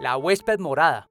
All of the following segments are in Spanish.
La huésped morada.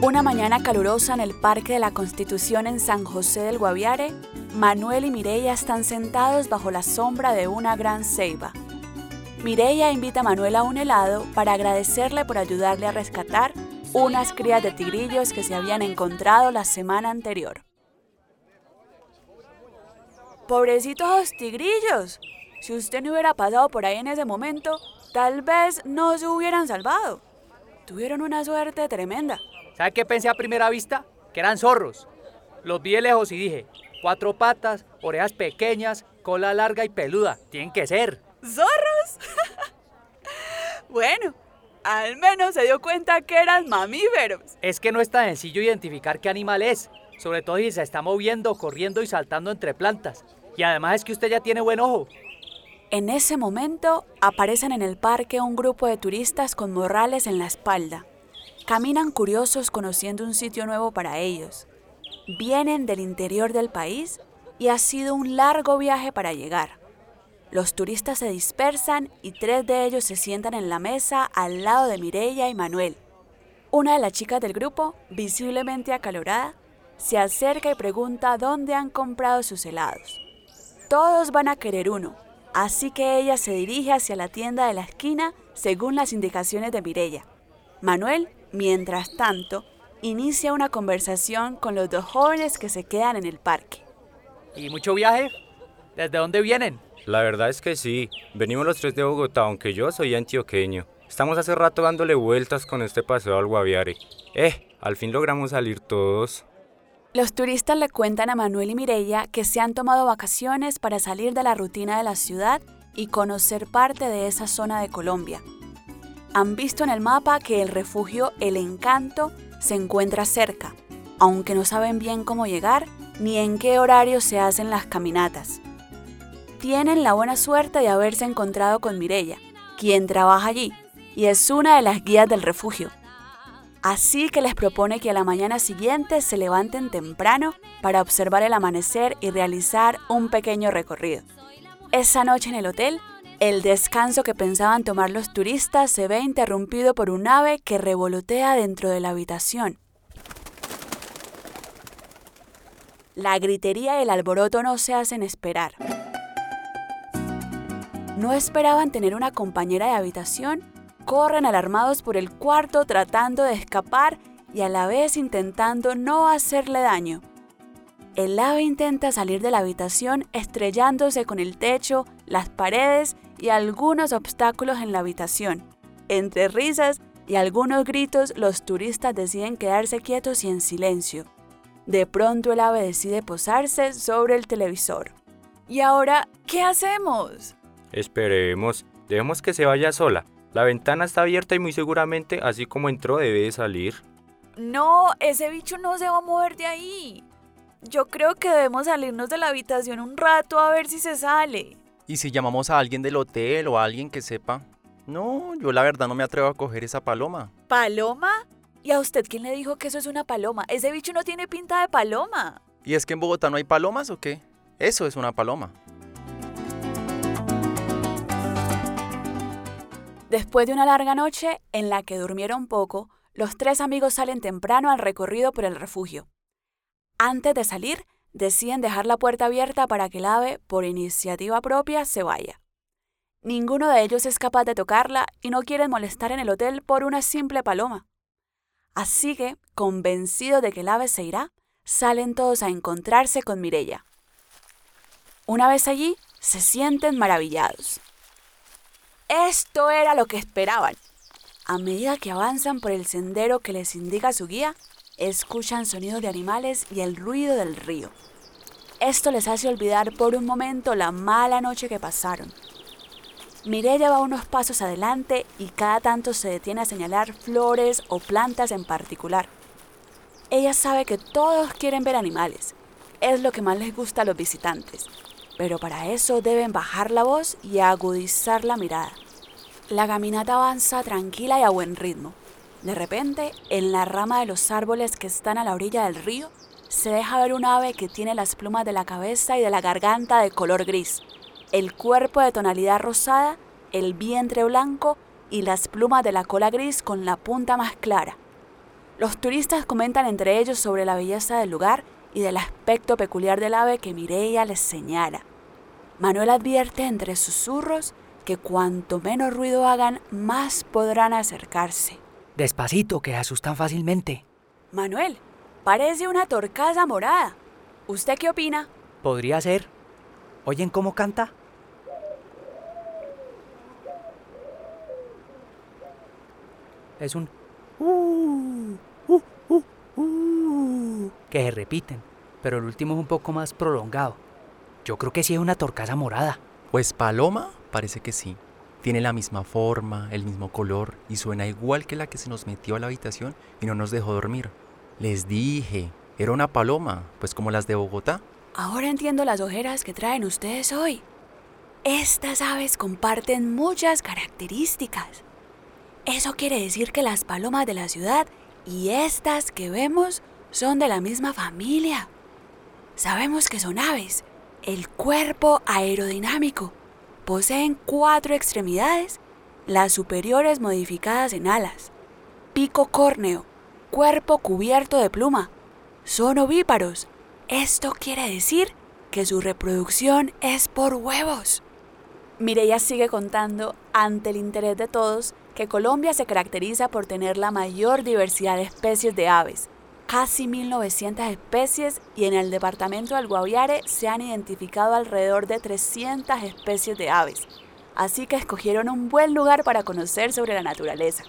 Una mañana calurosa en el Parque de la Constitución en San José del Guaviare, Manuel y Mireya están sentados bajo la sombra de una gran ceiba. Mireya invita a Manuel a un helado para agradecerle por ayudarle a rescatar unas crías de tigrillos que se habían encontrado la semana anterior. Pobrecitos tigrillos. Si usted no hubiera pasado por ahí en ese momento, tal vez no se hubieran salvado. Tuvieron una suerte tremenda. ¿Sabe qué pensé a primera vista? Que eran zorros. Los vi de lejos y dije, cuatro patas, orejas pequeñas, cola larga y peluda. Tienen que ser. ¿Zorros? bueno, al menos se dio cuenta que eran mamíferos. Es que no es tan sencillo identificar qué animal es, sobre todo si se está moviendo, corriendo y saltando entre plantas. Y además es que usted ya tiene buen ojo. En ese momento aparecen en el parque un grupo de turistas con morrales en la espalda. Caminan curiosos conociendo un sitio nuevo para ellos. Vienen del interior del país y ha sido un largo viaje para llegar. Los turistas se dispersan y tres de ellos se sientan en la mesa al lado de Mireya y Manuel. Una de las chicas del grupo, visiblemente acalorada, se acerca y pregunta dónde han comprado sus helados. Todos van a querer uno, así que ella se dirige hacia la tienda de la esquina según las indicaciones de Mireya. Manuel, mientras tanto, inicia una conversación con los dos jóvenes que se quedan en el parque. ¿Y mucho viaje? ¿Desde dónde vienen? La verdad es que sí. Venimos los tres de Bogotá, aunque yo soy antioqueño. Estamos hace rato dándole vueltas con este paseo al Guaviare. Eh, al fin logramos salir todos. Los turistas le cuentan a Manuel y Mireya que se han tomado vacaciones para salir de la rutina de la ciudad y conocer parte de esa zona de Colombia. Han visto en el mapa que el refugio El Encanto se encuentra cerca, aunque no saben bien cómo llegar ni en qué horario se hacen las caminatas. Tienen la buena suerte de haberse encontrado con Mireya, quien trabaja allí y es una de las guías del refugio. Así que les propone que a la mañana siguiente se levanten temprano para observar el amanecer y realizar un pequeño recorrido. Esa noche en el hotel, el descanso que pensaban tomar los turistas se ve interrumpido por un ave que revolotea dentro de la habitación. La gritería y el alboroto no se hacen esperar. No esperaban tener una compañera de habitación corren alarmados por el cuarto tratando de escapar y a la vez intentando no hacerle daño. El ave intenta salir de la habitación estrellándose con el techo, las paredes y algunos obstáculos en la habitación. Entre risas y algunos gritos, los turistas deciden quedarse quietos y en silencio. De pronto el ave decide posarse sobre el televisor. ¿Y ahora qué hacemos? Esperemos, dejemos que se vaya sola. La ventana está abierta y muy seguramente, así como entró, debe de salir. No, ese bicho no se va a mover de ahí. Yo creo que debemos salirnos de la habitación un rato a ver si se sale. ¿Y si llamamos a alguien del hotel o a alguien que sepa? No, yo la verdad no me atrevo a coger esa paloma. ¿Paloma? ¿Y a usted quién le dijo que eso es una paloma? Ese bicho no tiene pinta de paloma. ¿Y es que en Bogotá no hay palomas o qué? Eso es una paloma. Después de una larga noche en la que durmieron poco, los tres amigos salen temprano al recorrido por el refugio. Antes de salir, deciden dejar la puerta abierta para que el ave, por iniciativa propia, se vaya. Ninguno de ellos es capaz de tocarla y no quieren molestar en el hotel por una simple paloma. Así que, convencidos de que el ave se irá, salen todos a encontrarse con Mirella. Una vez allí, se sienten maravillados. Esto era lo que esperaban. A medida que avanzan por el sendero que les indica su guía, escuchan sonidos de animales y el ruido del río. Esto les hace olvidar por un momento la mala noche que pasaron. Mireya va unos pasos adelante y cada tanto se detiene a señalar flores o plantas en particular. Ella sabe que todos quieren ver animales, es lo que más les gusta a los visitantes, pero para eso deben bajar la voz y agudizar la mirada. La caminata avanza tranquila y a buen ritmo. De repente, en la rama de los árboles que están a la orilla del río, se deja ver un ave que tiene las plumas de la cabeza y de la garganta de color gris el cuerpo de tonalidad rosada, el vientre blanco y las plumas de la cola gris con la punta más clara. Los turistas comentan entre ellos sobre la belleza del lugar y del aspecto peculiar del ave que Mireia les señala. Manuel advierte entre susurros que cuanto menos ruido hagan, más podrán acercarse. Despacito, que asustan fácilmente. Manuel, parece una torcaza morada. ¿Usted qué opina? Podría ser. ¿Oyen cómo canta? es un uh, uh, uh, uh, que se repiten, pero el último es un poco más prolongado. Yo creo que sí es una torcaza morada. Pues paloma, parece que sí. Tiene la misma forma, el mismo color y suena igual que la que se nos metió a la habitación y no nos dejó dormir. Les dije, era una paloma, pues como las de Bogotá. Ahora entiendo las ojeras que traen ustedes hoy. Estas aves comparten muchas características. Eso quiere decir que las palomas de la ciudad y estas que vemos son de la misma familia. Sabemos que son aves. El cuerpo aerodinámico. Poseen cuatro extremidades, las superiores modificadas en alas. Pico córneo. Cuerpo cubierto de pluma. Son ovíparos. Esto quiere decir que su reproducción es por huevos. Mireya sigue contando, ante el interés de todos, que Colombia se caracteriza por tener la mayor diversidad de especies de aves, casi 1.900 especies y en el departamento del Guaviare se han identificado alrededor de 300 especies de aves, así que escogieron un buen lugar para conocer sobre la naturaleza.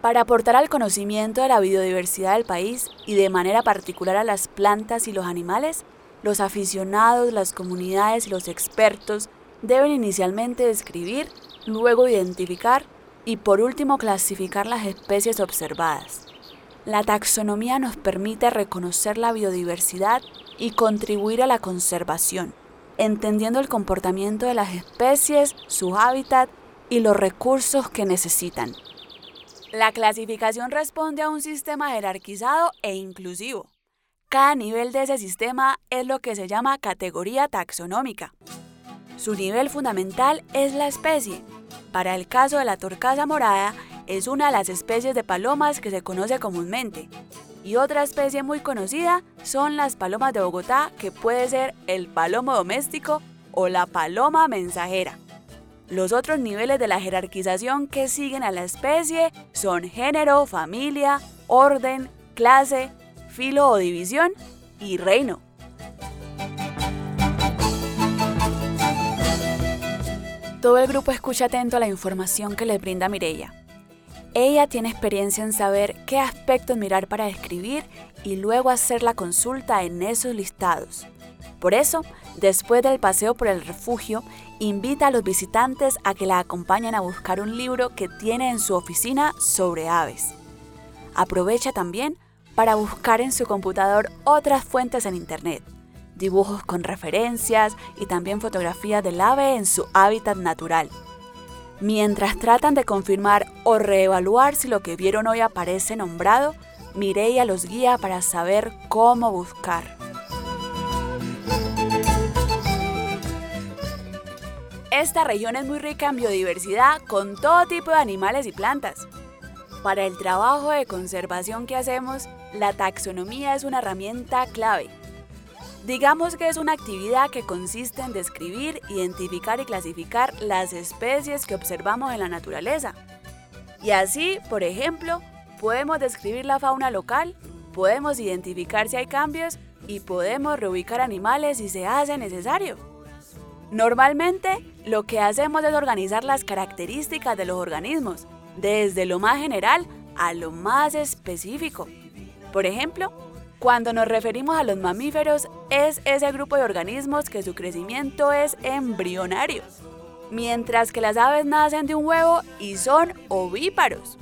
Para aportar al conocimiento de la biodiversidad del país y de manera particular a las plantas y los animales, los aficionados, las comunidades y los expertos deben inicialmente describir, luego identificar y por último clasificar las especies observadas. La taxonomía nos permite reconocer la biodiversidad y contribuir a la conservación, entendiendo el comportamiento de las especies, su hábitat y los recursos que necesitan. La clasificación responde a un sistema jerarquizado e inclusivo. Cada nivel de ese sistema es lo que se llama categoría taxonómica. Su nivel fundamental es la especie. Para el caso de la torcaza morada, es una de las especies de palomas que se conoce comúnmente. Y otra especie muy conocida son las palomas de Bogotá, que puede ser el palomo doméstico o la paloma mensajera. Los otros niveles de la jerarquización que siguen a la especie son género, familia, orden, clase, filo o división y reino. Todo el grupo escucha atento a la información que les brinda Mireia. Ella tiene experiencia en saber qué aspectos mirar para escribir y luego hacer la consulta en esos listados. Por eso, después del paseo por el refugio, invita a los visitantes a que la acompañen a buscar un libro que tiene en su oficina sobre aves. Aprovecha también para buscar en su computador otras fuentes en Internet dibujos con referencias y también fotografías del ave en su hábitat natural. Mientras tratan de confirmar o reevaluar si lo que vieron hoy aparece nombrado, Mireia los guía para saber cómo buscar. Esta región es muy rica en biodiversidad con todo tipo de animales y plantas. Para el trabajo de conservación que hacemos, la taxonomía es una herramienta clave Digamos que es una actividad que consiste en describir, identificar y clasificar las especies que observamos en la naturaleza. Y así, por ejemplo, podemos describir la fauna local, podemos identificar si hay cambios y podemos reubicar animales si se hace necesario. Normalmente, lo que hacemos es organizar las características de los organismos, desde lo más general a lo más específico. Por ejemplo, Cuando nos referimos a los mamíferos, es ese grupo de organismos que su crecimiento es embrionario, mientras que las aves nacen de un huevo y son ovíparos.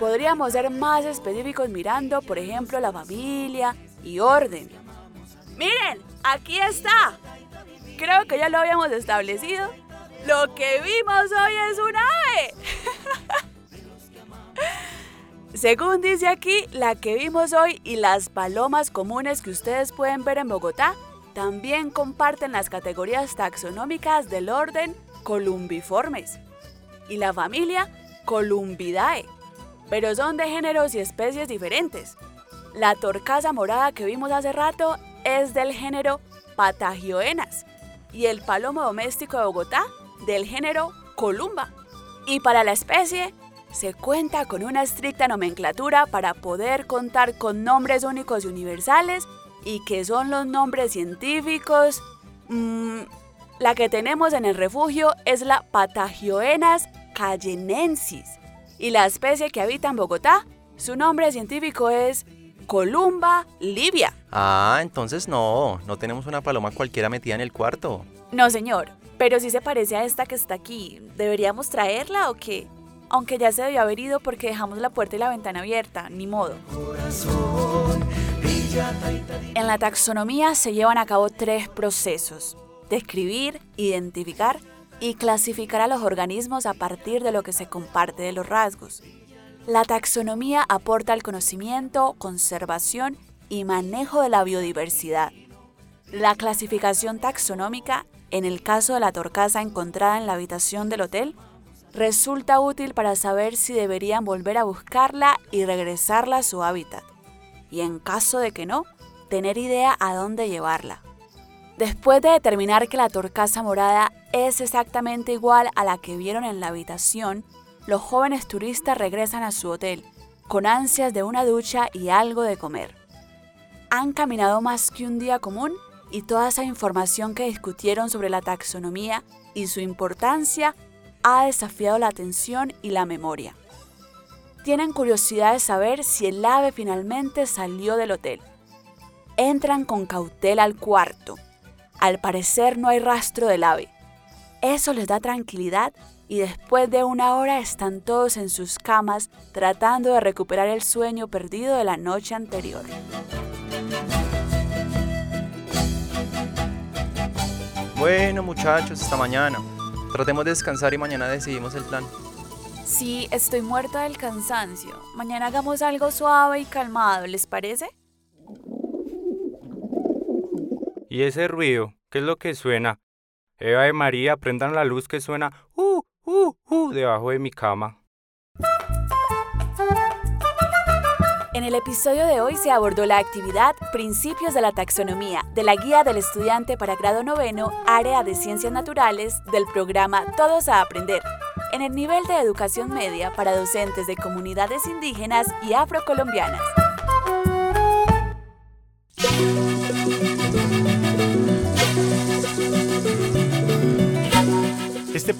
Podríamos ser más específicos mirando, por ejemplo, la familia y orden. Miren, aquí está. Creo que ya lo habíamos establecido. Lo que vimos hoy es un ave. Según dice aquí, la que vimos hoy y las palomas comunes que ustedes pueden ver en Bogotá también comparten las categorías taxonómicas del orden Columbiformes y la familia Columbidae, pero son de géneros y especies diferentes. La torcaza morada que vimos hace rato es del género Patagioenas y el palomo doméstico de Bogotá del género Columba. Y para la especie, se cuenta con una estricta nomenclatura para poder contar con nombres únicos y universales y que son los nombres científicos. Mm, la que tenemos en el refugio es la Patagioenas cayenensis y la especie que habita en Bogotá, su nombre científico es Columba libia. Ah, entonces no, no tenemos una paloma cualquiera metida en el cuarto. No, señor, pero sí se parece a esta que está aquí. ¿Deberíamos traerla o qué? Aunque ya se debió haber ido porque dejamos la puerta y la ventana abierta, ni modo. En la taxonomía se llevan a cabo tres procesos. Describir, identificar y clasificar a los organismos a partir de lo que se comparte de los rasgos. La taxonomía aporta el conocimiento, conservación y manejo de la biodiversidad. La clasificación taxonómica, en el caso de la torcaza encontrada en la habitación del hotel, resulta útil para saber si deberían volver a buscarla y regresarla a su hábitat. Y en caso de que no, tener idea a dónde llevarla. Después de determinar que la torcaza morada es exactamente igual a la que vieron en la habitación, los jóvenes turistas regresan a su hotel, con ansias de una ducha y algo de comer. Han caminado más que un día común y toda esa información que discutieron sobre la taxonomía y su importancia ha desafiado la atención y la memoria. Tienen curiosidad de saber si el ave finalmente salió del hotel. Entran con cautela al cuarto. Al parecer no hay rastro del ave. Eso les da tranquilidad y después de una hora están todos en sus camas tratando de recuperar el sueño perdido de la noche anterior. Bueno muchachos, hasta mañana. Tratemos de descansar y mañana decidimos el plan. Sí, estoy muerta del cansancio. Mañana hagamos algo suave y calmado, ¿les parece? ¿Y ese ruido? ¿Qué es lo que suena? Eva y María, prendan la luz que suena uh, uh, uh, debajo de mi cama. En el episodio de hoy se abordó la actividad Principios de la Taxonomía de la Guía del Estudiante para Grado Noveno, Área de Ciencias Naturales del programa Todos a Aprender, en el nivel de educación media para docentes de comunidades indígenas y afrocolombianas.